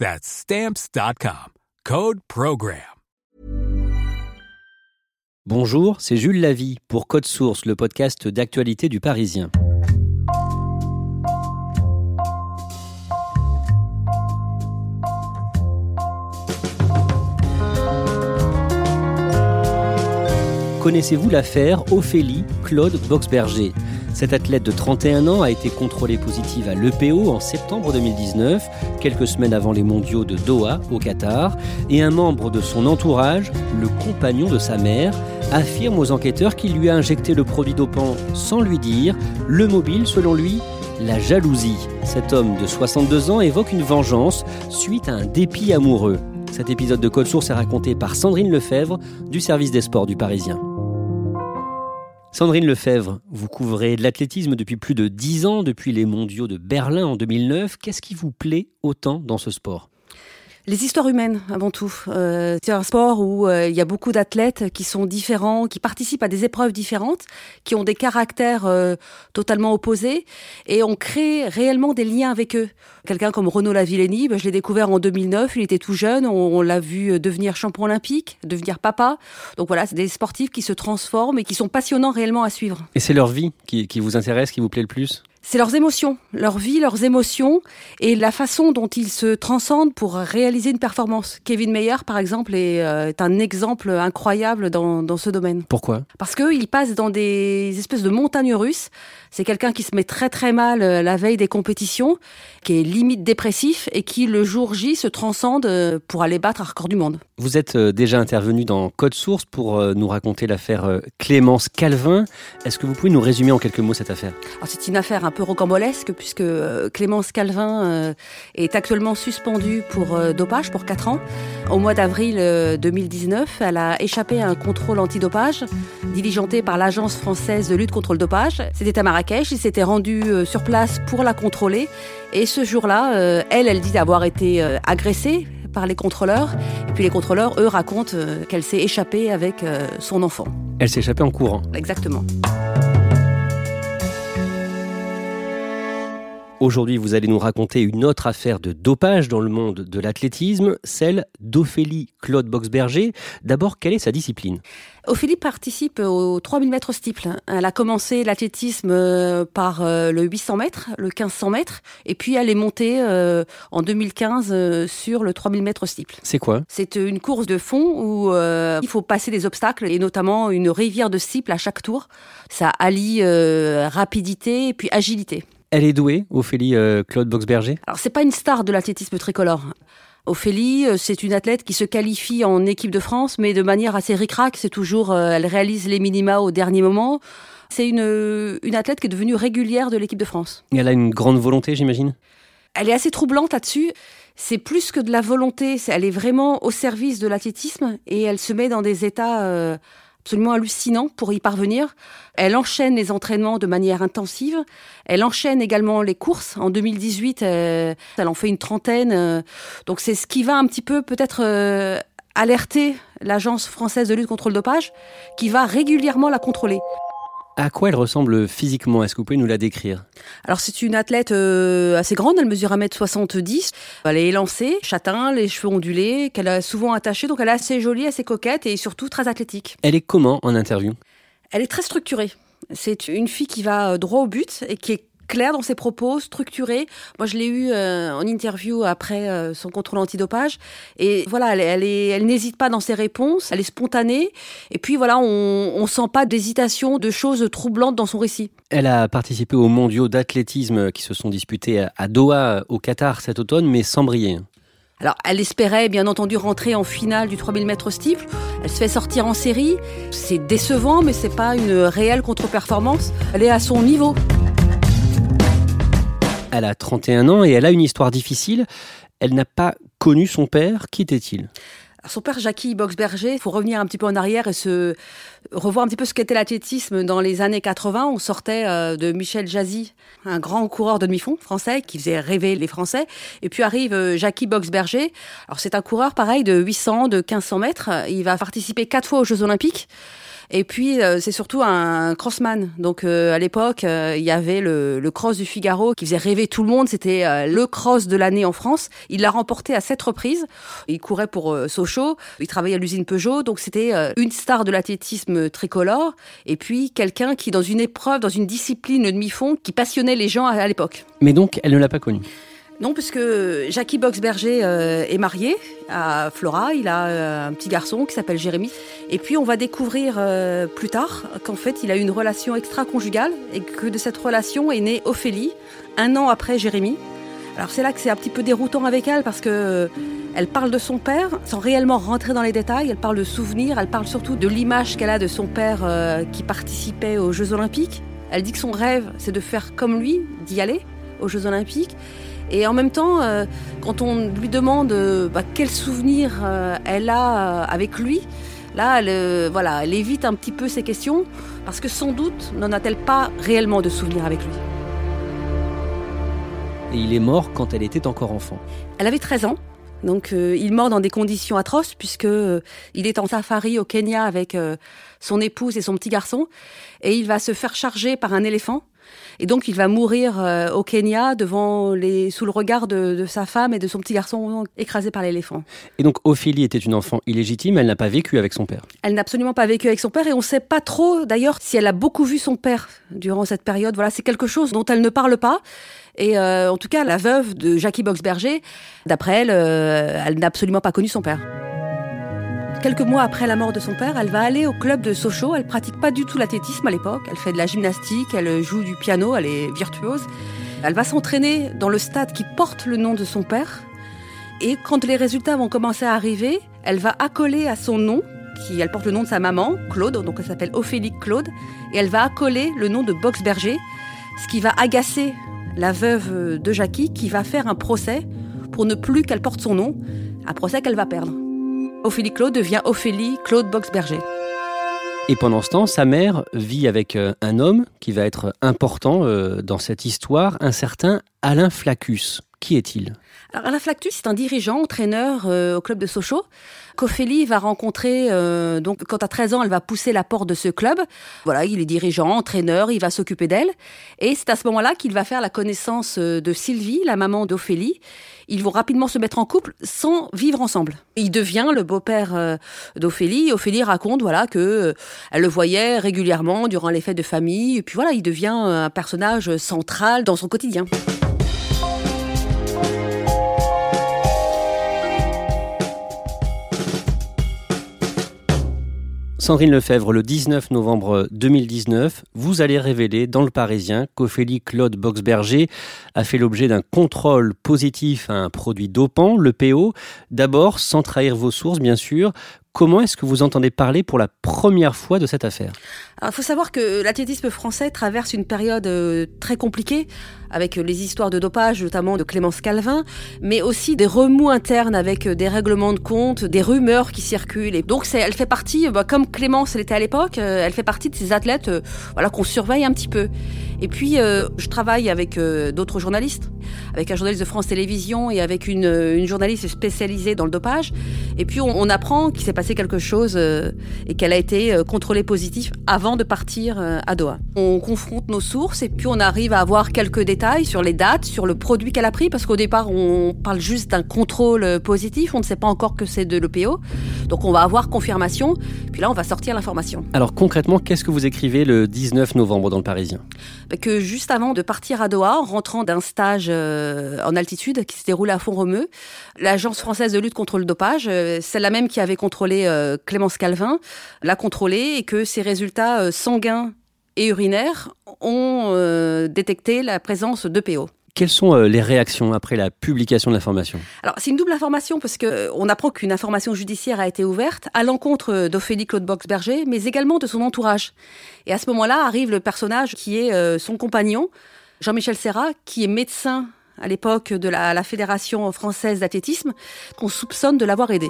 That's Stamps.com. Code PROGRAM. Bonjour, c'est Jules Lavie pour Code Source, le podcast d'actualité du Parisien. Connaissez-vous l'affaire Ophélie Claude Boxberger? Cette athlète de 31 ans a été contrôlée positive à l'EPO en septembre 2019, quelques semaines avant les mondiaux de Doha au Qatar, et un membre de son entourage, le compagnon de sa mère, affirme aux enquêteurs qu'il lui a injecté le produit dopant sans lui dire, le mobile selon lui la jalousie. Cet homme de 62 ans évoque une vengeance suite à un dépit amoureux. Cet épisode de Code Source est raconté par Sandrine Lefebvre du service des sports du Parisien. Sandrine Lefebvre, vous couvrez l'athlétisme depuis plus de 10 ans, depuis les mondiaux de Berlin en 2009. Qu'est-ce qui vous plaît autant dans ce sport? Les histoires humaines, avant tout. Euh, c'est un sport où euh, il y a beaucoup d'athlètes qui sont différents, qui participent à des épreuves différentes, qui ont des caractères euh, totalement opposés, et on crée réellement des liens avec eux. Quelqu'un comme Renaud Lavillenie, ben, je l'ai découvert en 2009, il était tout jeune, on, l'a vu devenir champion olympique, devenir papa. Donc voilà, c'est des sportifs qui se transforment et qui sont passionnants réellement à suivre. Et c'est leur vie qui, qui vous intéresse, qui vous plaît le plus? C'est leurs émotions, leur vie, leurs émotions et la façon dont ils se transcendent pour réaliser une performance. Kevin Meyer, par exemple, est, euh, un exemple incroyable dans, dans ce domaine. Pourquoi? Parce qu'il passe dans des espèces de montagnes russes. C'est quelqu'un qui se met très très mal euh, la veille des compétitions, qui est limite dépressif et qui le jour J se transcende euh, pour aller battre un record du monde. Vous êtes déjà intervenu dans Code Source pour nous raconter l'affaire Clémence Calvin. Est-ce que vous pouvez nous résumer en quelques mots cette affaire? C'est une affaire un peu rocambolesque puisque euh, Clémence Calvin euh, est actuellement suspendue pour euh, dopage pour 4 ans. Au mois d'avril 2019, elle a échappé à un contrôle antidopage diligenté par l'Agence française de lutte contre le dopage. C'était à Marrakech, il s'était rendu sur place pour la contrôler et ce jour-là, elle, elle dit avoir été agressée par les contrôleurs. Et puis les contrôleurs, eux, racontent qu'elle s'est échappée avec son enfant. Elle s'est échappée en courant. Exactement. Aujourd'hui, vous allez nous raconter une autre affaire de dopage dans le monde de l'athlétisme, celle d'Ophélie Claude Boxberger. D'abord, quelle est sa discipline? Ophélie participe au 3000 mètres steeple. Elle a commencé l'athlétisme euh, par euh, le 800 mètres, le 1500 mètres, et puis elle est montée euh, en 2015 sur le 3000 mètres steeple. C'est quoi? C'est une course de fond où il faut passer des obstacles et notamment une rivière de steeple à chaque tour. Ça allie rapidité et puis agilité. Elle est douée, Ophélie euh, Claude Boxberger? Alors, c'est pas une star de l'athlétisme tricolore. Ophélie, euh, c'est une athlète qui se qualifie en équipe de France, mais de manière assez ric-rac. C'est toujours, euh, elle réalise les minima au dernier moment. C'est une, une athlète qui est devenue régulière de l'équipe de France. Et elle a une grande volonté, j'imagine? Elle est assez troublante là-dessus. C'est plus que de la volonté, elle est vraiment au service de l'athlétisme et elle se met dans des états absolument hallucinant pour y parvenir. Elle enchaîne les entraînements de manière intensive. Elle enchaîne également les courses. En 2018, euh, elle, en fait une trentaine. Euh. donc c'est ce qui va un petit peu peut-être euh, alerter l'agence française de lutte contre le dopage, qui va régulièrement la contrôler. À quoi elle ressemble physiquement? Est-ce que vous pouvez nous la décrire? Alors c'est une athlète euh, assez grande, elle mesure 1m70. Elle est élancée, châtain, les cheveux ondulés, qu'elle a souvent attachés, donc elle est assez jolie, assez coquette et surtout très athlétique. Elle est comment en interview? Elle est très structurée. C'est une fille qui va droit au but et qui est claire dans ses propos, structurée. Moi, je l'ai eu euh, en interview après euh, son contrôle antidopage. Et voilà, elle, elle, n'hésite pas dans ses réponses, elle est spontanée. Et puis voilà, on, on sent pas d'hésitation, de choses troublantes dans son récit. Elle a participé aux mondiaux d'athlétisme qui se sont disputés à Doha, au Qatar cet automne, mais sans briller. Alors, elle espérait bien entendu rentrer en finale du 3000 mètres steeple. Elle se fait sortir en série. C'est décevant, mais c'est pas une réelle contre-performance. Elle est à son niveau. Elle a 31 ans et elle a une histoire difficile. Elle n'a pas connu son père. Qui était-il? Son père, Jackie Boxberger, il faut revenir un petit peu en arrière et se revoir un petit peu ce qu'était l'athlétisme dans les années 80. On sortait euh, de Michel Jazzy, un grand coureur de demi-fond français qui faisait rêver les Français. Et puis arrive euh, Jackie Boxberger. Alors c'est un coureur pareil de 800, de 1500 mètres. Il va participer quatre fois aux Jeux Olympiques. Et puis, euh, c'est surtout un crossman. Donc, euh, à l'époque, euh, il y avait le, cross du Figaro qui faisait rêver tout le monde. C'était le cross de l'année en France. Il l'a remporté à sept reprises. Il courait pour Sochaux. Il travaillait à l'usine Peugeot. Donc, c'était une star de l'athlétisme tricolore. Et puis, quelqu'un qui, dans une épreuve, dans une discipline demi-fond, qui passionnait les gens à l'époque. Mais donc, elle ne l'a pas connu non, puisque Jackie Boxberger euh, est marié à Flora, il a euh, un petit garçon qui s'appelle Jérémy. Et puis on va découvrir euh, plus tard qu'en fait il a une relation extra-conjugale et que de cette relation est née Ophélie, un an après Jérémy. Alors c'est là que c'est un petit peu déroutant avec elle parce que elle parle de son père sans réellement rentrer dans les détails. Elle parle de souvenirs, elle parle surtout de l'image qu'elle a de son père qui participait aux Jeux Olympiques. Elle dit que son rêve c'est de faire comme lui, d'y aller aux Jeux Olympiques. Et en même temps, euh, quand on lui demande euh, bah, quel souvenir euh, elle a avec lui, là, elle, voilà, elle évite un petit peu ces questions parce que sans doute n'en a-t-elle pas réellement de souvenirs avec lui. Et il est mort quand elle était encore enfant. Elle avait 13 ans. Donc il mort dans des conditions atroces puisque il est en safari au Kenya avec son épouse et son petit garçon et il va se faire charger par un éléphant et donc, il va mourir euh, au Kenya devant les, sous le regard de, sa femme et de son petit garçon écrasé par l'éléphant. Et donc, Ophélie était une enfant illégitime. Elle n'a pas vécu avec son père. Elle n'a absolument pas vécu avec son père. Et on ne sait pas trop, d'ailleurs, si elle a beaucoup vu son père durant cette période. Voilà, c'est quelque chose dont elle ne parle pas. Et euh, en tout cas, la veuve de Jackie Boxberger, d'après elle, euh, elle n'a absolument pas connu son père. Quelques mois après la mort de son père, elle va aller au club de Sochaux. Elle pratique pas du tout l'athlétisme à l'époque. Elle fait de la gymnastique, elle joue du piano, elle est virtuose. Elle va s'entraîner dans le stade qui porte le nom de son père. Et quand les résultats vont commencer à arriver, elle va accoler à son nom, qui elle porte le nom de sa maman, Claude, donc elle s'appelle Ophélie Claude, et elle va accoler le nom de Boxberger, ce qui va agacer la veuve de Jackie, qui va faire un procès pour ne plus qu'elle porte son nom, un procès qu'elle va perdre. Ophélie Claude devient Ophélie Claude Boxberger. Et pendant ce temps, sa mère vit avec euh, un homme qui va être important euh, dans cette histoire, un certain Alain Flacus. Qui est-il? Alors, Alain Flacus, c'est un dirigeant, entraîneur euh, au club de Sochaux qu'Ophélie va rencontrer, euh, donc quand à 13 ans, elle va pousser la porte de ce club. Voilà, il est dirigeant, entraîneur, il va s'occuper d'elle. Et c'est à ce moment-là qu'il va faire la connaissance de Sylvie, la maman d'Ophélie. Ils vont rapidement se mettre en couple sans vivre ensemble. Il devient le beau-père euh, d'Ophélie. Ophélie raconte voilà que elle le voyait régulièrement durant les fêtes de famille. Et puis voilà, il devient un personnage central dans son quotidien. Sandrine Lefebvre, le 19 novembre 2019, vous allez révéler dans le Parisien qu'Ophélie Claude Boxberger a fait l'objet d'un contrôle positif à un produit dopant, le PO. D'abord, sans trahir vos sources, bien sûr, Comment est-ce que vous entendez parler pour la première fois de cette affaire Il faut savoir que l'athlétisme français traverse une période euh, très compliquée avec euh, les histoires de dopage, notamment de Clémence Calvin, mais aussi des remous internes avec euh, des règlements de compte, des rumeurs qui circulent. Et donc, elle fait partie, bah, comme Clémence l'était à l'époque, elle fait partie de ces athlètes qu'on surveille un petit peu. Et puis, je travaille avec d'autres journalistes, avec un journaliste de France Télévisions et avec une, journaliste spécialisée dans le dopage. Et puis, on, on apprend qu'il s'est passé quelque chose euh, et qu'elle a été euh, contrôlée positif avant de partir euh, à Doha. On confronte nos sources et puis on arrive à avoir quelques détails sur les dates, sur le produit qu'elle a pris, parce qu'au départ on parle juste d'un contrôle positif, on ne sait pas encore que c'est de l'EPO. Donc on va avoir confirmation, puis là on va sortir l'information. Alors concrètement, qu'est-ce que vous écrivez le 19 novembre dans le Parisien? Bah, Que juste avant de partir à Doha, en rentrant d'un stage en altitude qui se déroule à Font-Romeu, l'Agence française de lutte contre le dopage, c'est la même qui avait contrôlé euh, Clémence Calvin, l'a contrôlé et que ses résultats euh, sanguins et urinaires ont euh, détecté la présence d'EPO. Quelles sont les réactions après la publication de l'information? Alors, c'est une double information parce qu'on apprend qu'une information judiciaire a été ouverte à l'encontre d'Ophélie Claude Boxberger, mais également de son entourage. Et à ce moment-là arrive le personnage qui est son compagnon, Jean-Michel Serra, qui est médecin à l'époque de la Fédération française d'athlétisme, qu'on soupçonne de l'avoir aidé.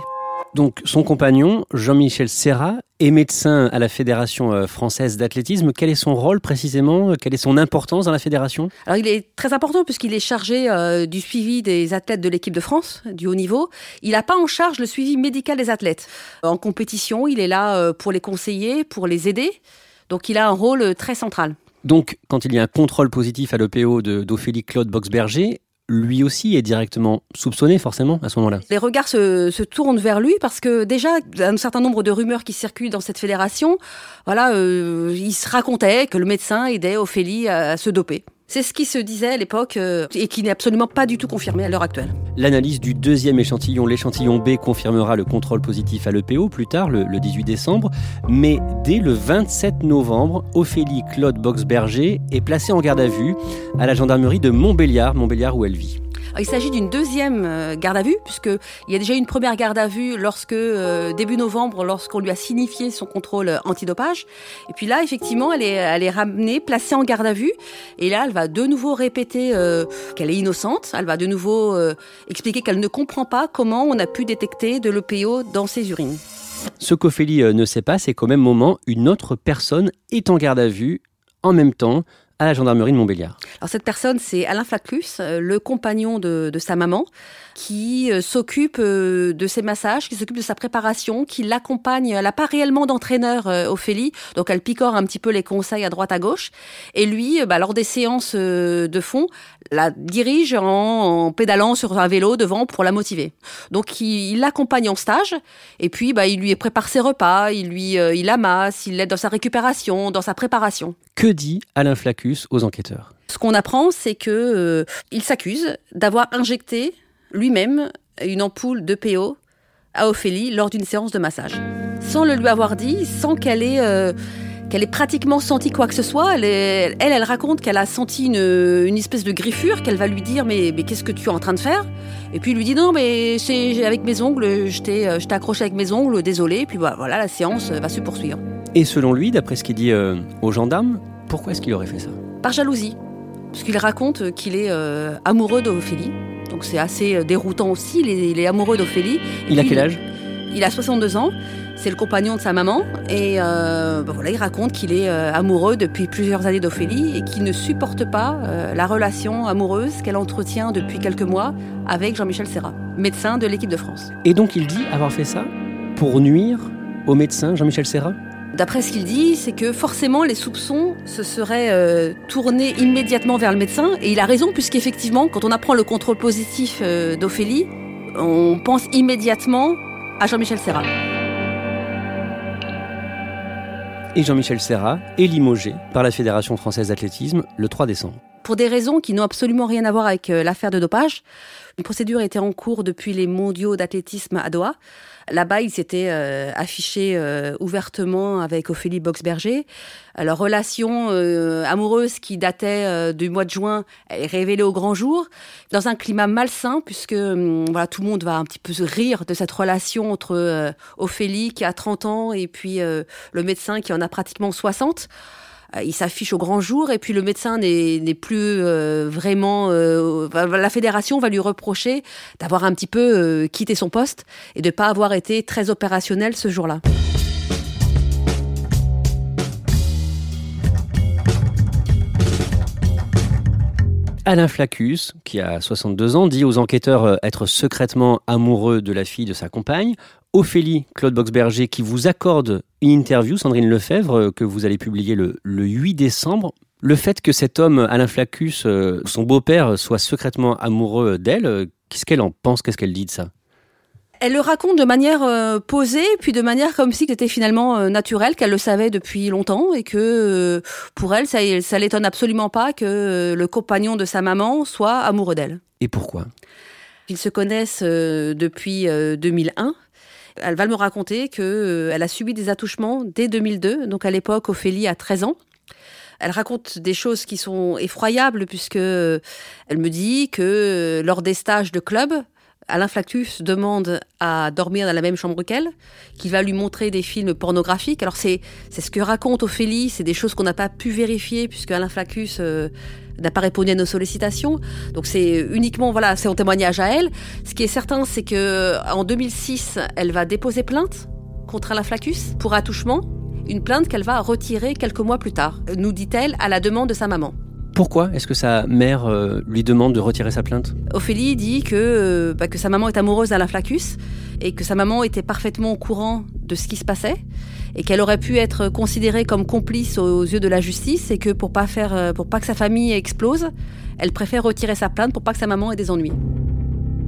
Donc son compagnon, Jean-Michel Serra, est médecin à la Fédération euh, française d'athlétisme. Quel est son rôle précisément? Quelle est son importance dans la fédération? Alors il est très important puisqu'il est chargé euh, du suivi des athlètes de l'équipe de France, du haut niveau. Il n'a pas en charge le suivi médical des athlètes. En compétition, il est là euh, pour les conseiller, pour les aider. Donc il a un rôle très central. Donc, quand il y a un contrôle positif à l'EPO d'Ophélie Claude Boxberger, lui aussi est directement soupçonné forcément à ce moment-là. Les regards se, tournent vers lui parce que déjà, un certain nombre de rumeurs qui circulent dans cette fédération, voilà, euh, il se racontait que le médecin aidait Ophélie à se doper. C'est ce qui se disait à l'époque euh, et qui n'est absolument pas du tout confirmé à l'heure actuelle. L'analyse du deuxième échantillon, l'échantillon B, confirmera le contrôle positif à l'EPO plus tard, le, 18 décembre. Mais dès le 27 novembre, Ophélie Claude Boxberger est placée en garde à vue à la gendarmerie de Montbéliard, Montbéliard où elle vit. Il s'agit d'une deuxième euh, garde à vue, puisqu'il y a déjà une première garde à vue lorsque, euh, début novembre, lorsqu'on lui a signifié son contrôle euh, antidopage. Et puis là, effectivement, elle est, elle est ramenée, placée en garde à vue. Et là, elle va de nouveau répéter qu'elle est innocente. Elle va de nouveau expliquer qu'elle ne comprend pas comment on a pu détecter de l'EPO dans ses urines. Ce qu'Ophélie ne sait pas, c'est qu'au même moment, une autre personne est en garde à vue en même temps à la gendarmerie de Montbéliard. Alors cette personne, c'est Alain Flaclus, euh, le compagnon de, sa maman, qui euh, s'occupe euh, de ses massages, qui s'occupe de sa préparation, qui l'accompagne. Elle n'a pas réellement d'entraîneur, Ophélie, donc elle picore un petit peu les conseils à droite à gauche. Et lui, bah, lors des séances de fond, la dirige en, pédalant sur un vélo devant pour la motiver. Donc il l'accompagne en stage, et puis bah, il lui prépare ses repas, il lui il amasse, il l'aide dans sa récupération, dans sa préparation. Que dit Alain Flacus aux enquêteurs Ce qu'on apprend, c'est que euh, il s'accuse d'avoir injecté lui-même une ampoule de PO à Ophélie lors d'une séance de massage, sans le lui avoir dit, sans qu'elle ait euh, qu'elle ait pratiquement senti quoi que ce soit. Elle, elle, elle raconte qu'elle a senti une, espèce de griffure, qu'elle va lui dire mais, mais qu'est-ce que tu es en train de faire? Et puis il lui dit non mais c'est avec mes ongles, je t'ai accroché avec mes ongles, désolé. Et puis voilà, la séance va se poursuivre. Et selon lui, d'après ce qu'il dit euh, aux gendarmes, pourquoi est-ce qu'il aurait fait ça Par jalousie. Parce qu'il raconte qu'il est euh, amoureux d'Ophélie. Donc c'est assez euh, déroutant aussi, il est, amoureux d'Ophélie. Il a quel âge Il a 62 ans. C'est le compagnon de sa maman. Et ben voilà, il raconte qu'il est amoureux depuis plusieurs années d'Ophélie et qu'il ne supporte pas la relation amoureuse qu'elle entretient depuis quelques mois avec Jean-Michel Serra, médecin de l'équipe de France. Et donc il dit avoir fait ça pour nuire au médecin Jean-Michel Serra? D'après ce qu'il dit, c'est que forcément les soupçons se seraient euh, tournés immédiatement vers le médecin. Et il a raison, puisqu'effectivement, quand on apprend le contrôle positif euh, d'Ophélie, on pense immédiatement à Jean-Michel Serra. Et Jean-Michel Serra est limogé par la Fédération française d'athlétisme le 3 décembre. Pour des raisons qui n'ont absolument rien à voir avec euh, l'affaire de dopage, une procédure était en cours depuis les mondiaux d'athlétisme à Doha. Là-bas, il s'était euh, affiché euh, ouvertement avec Ophélie Boxberger. Leur relation euh, amoureuse qui datait du mois de juin est révélée au grand jour, dans un climat malsain, puisque hum, voilà, tout le monde va un petit peu rire de cette relation entre Ophélie qui a 30 ans et puis le médecin qui en a pratiquement 60. Euh, il s'affiche au grand jour et puis le médecin n'est plus euh, vraiment. Euh, la fédération va lui reprocher d'avoir un petit peu quitté son poste et de ne pas avoir été très opérationnel ce jour-là. Alain Flaccus, qui a 62 ans, dit aux enquêteurs euh, être secrètement amoureux de la fille de sa compagne. Ophélie Claude Boxberger qui vous accorde une interview, Sandrine Lefebvre, euh, que vous allez publier le, 8 décembre. Le fait que cet homme, Alain Flaccus, euh, son beau-père, soit secrètement amoureux d'elle, qu'est-ce qu'elle en pense? Qu'est-ce qu'elle dit de ça? Elle le raconte de manière euh, posée, puis de manière comme si c'était finalement euh, naturel, qu'elle le savait depuis longtemps et que euh, pour elle, ça, ça l'étonne absolument pas que le compagnon de sa maman soit amoureux d'elle. Et pourquoi? Ils se connaissent depuis 2001. Elle va me raconter que elle a subi des attouchements dès 2002, donc à l'époque Ophélie a 13 ans. Elle raconte des choses qui sont effroyables puisque elle me dit que lors des stages de club, Alain Flactus demande à dormir dans la même chambre qu'elle, qu'il va lui montrer des films pornographiques. Alors c'est ce que raconte Ophélie, c'est des choses qu'on n'a pas pu vérifier puisque Alain Flactus euh, n'a pas répondu à nos sollicitations. Donc c'est uniquement voilà, c'est un témoignage à elle. Ce qui est certain, c'est que en 2006, elle va déposer plainte contre Alain Flacus pour attouchement, une plainte qu'elle va retirer quelques mois plus tard, nous dit-elle à la demande de sa maman. Pourquoi est-ce que sa mère euh, lui demande de retirer sa plainte? Ophélie dit que, euh, bah, que sa maman est amoureuse d'Alain Flacus et que sa maman était parfaitement au courant de ce qui se passait et qu'elle aurait pu être considérée comme complice aux yeux de la justice et que pour pas faire, euh, pour pas que sa famille explose, elle préfère retirer sa plainte pour pas que sa maman ait des ennuis.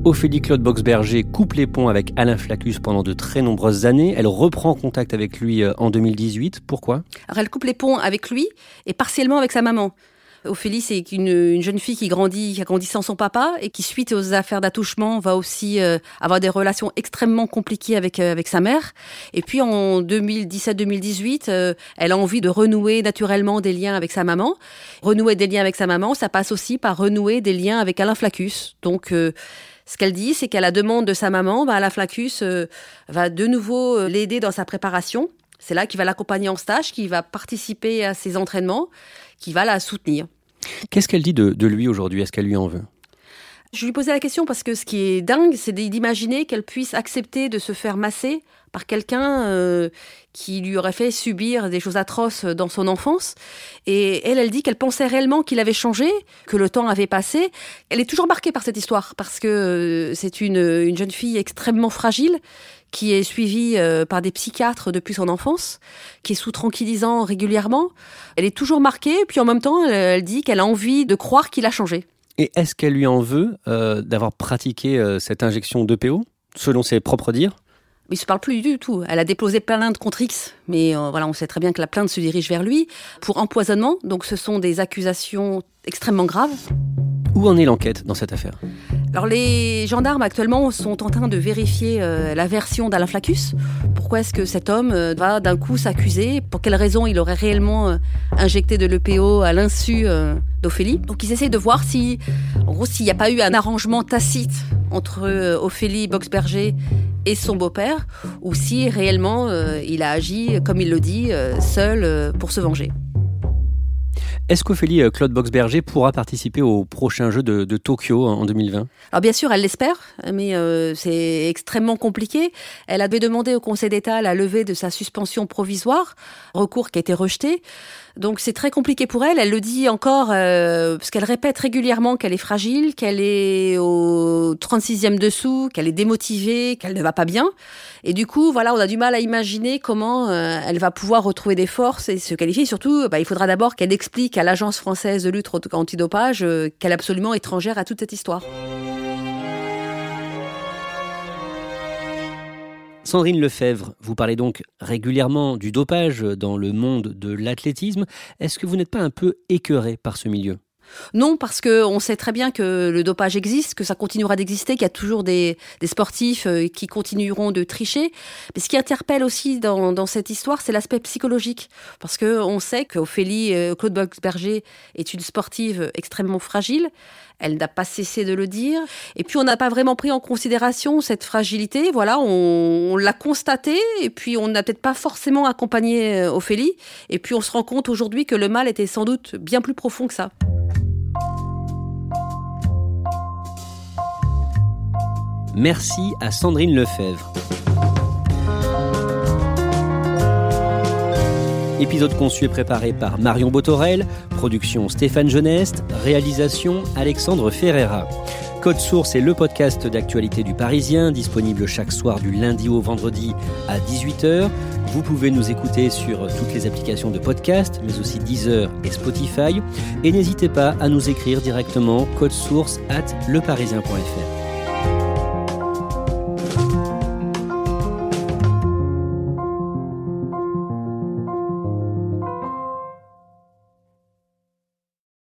Ophélie Claude Boxberger coupe les ponts avec Alain Flacus pendant de très nombreuses années. Elle reprend contact avec lui en 2018. Pourquoi? Alors elle coupe les ponts avec lui et partiellement avec sa maman. Ophélie, c'est une, jeune fille qui grandit, qui a grandi sans son papa et qui, suite aux affaires d'attouchement, va aussi euh, avoir des relations extrêmement compliquées avec, euh, avec sa mère. Et puis en 2017-2018, euh, elle a envie de renouer naturellement des liens avec sa maman. Renouer des liens avec sa maman, ça passe aussi par renouer des liens avec Alain Flacus. Donc, ce qu'elle dit, c'est qu'à la demande de sa maman, bah, Alain Flacus va de nouveau l'aider dans sa préparation. C'est là qu'il va l'accompagner en stage, qu'il va participer à ses entraînements qui va la soutenir. Qu'est-ce qu'elle dit de, lui aujourd'hui? Est-ce qu'elle lui en veut? Je lui posais la question parce que ce qui est dingue, c'est d'imaginer qu'elle puisse accepter de se faire masser par quelqu'un euh, qui lui aurait fait subir des choses atroces dans son enfance. Et elle, elle dit qu'elle pensait réellement qu'il avait changé, que le temps avait passé. Elle est toujours marquée par cette histoire parce que euh, c'est une, une jeune fille extrêmement fragile qui est suivie euh, par des psychiatres depuis son enfance, qui est sous tranquillisant régulièrement. Elle est toujours marquée, puis en même temps, elle, dit qu'elle a envie de croire qu'il a changé. Et est-ce qu'elle lui en veut euh, d'avoir pratiqué euh, cette injection d'EPO, selon ses propres dires? Il se parle plus du tout. Elle a déposé plainte contre X, mais voilà, on sait très bien que la plainte se dirige vers lui pour empoisonnement. Donc, ce sont des accusations extrêmement graves. Où en est l'enquête dans cette affaire? Alors les gendarmes actuellement sont en train de vérifier euh, la version d'Alain Flacus. Pourquoi est-ce que cet homme euh, va d'un coup s'accuser? Pour quelle raison il aurait réellement euh, injecté de l'EPO à l'insu d'Ophélie? Donc ils essaient de voir si, gros, s'il n'y a pas eu un arrangement tacite entre Ophélie Boxberger et son beau-père, ou si réellement il a agi, comme il le dit, seul pour se venger. Est-ce qu'Ophélie euh, Claude Boxberger pourra participer au prochain jeu de, Tokyo en 2020 Alors bien sûr, elle l'espère, mais euh, c'est extrêmement compliqué. Elle avait demandé au Conseil d'État la levée de sa suspension provisoire, recours qui a été rejeté. Donc c'est très compliqué pour elle. Elle le dit encore euh, parce qu'elle répète régulièrement qu'elle est fragile, qu'elle est au 36e dessous, qu'elle est démotivée, qu'elle ne va pas bien. Et du coup, voilà, on a du mal à imaginer comment elle va pouvoir retrouver des forces et se qualifier. Surtout, bah, il faudra d'abord qu'elle explique à l'Agence française de lutte antidopage euh, qu'elle est absolument étrangère à toute cette histoire. Sandrine Lefebvre, vous parlez donc régulièrement du dopage dans le monde de l'athlétisme. Est-ce que vous n'êtes pas un peu écœuré par ce milieu? Non, parce que on sait très bien que le dopage existe, que ça continuera d'exister, qu'il y a toujours des, sportifs euh, qui continueront de tricher. Mais ce qui interpelle aussi dans, cette histoire, c'est l'aspect psychologique, parce que on sait qu'Ophélie euh, Claude Boxberger est une sportive extrêmement fragile. Elle n'a pas cessé de le dire. Et puis, on n'a pas vraiment pris en considération cette fragilité. Voilà, on, l'a constaté. Et puis, on n'a peut-être pas forcément accompagné euh, Ophélie. Et puis, on se rend compte aujourd'hui que le mal était sans doute bien plus profond que ça. Merci à Sandrine Lefebvre. Épisode conçu et préparé par Marion Botorel, production Stéphane Geneste, réalisation Alexandre Ferreira. Code Source est le podcast d'actualité du Parisien, disponible chaque soir du lundi au vendredi à 18h. Vous pouvez nous écouter sur toutes les applications de podcast, mais aussi Deezer et Spotify. Et n'hésitez pas à nous écrire directement code source at leparisien.fr.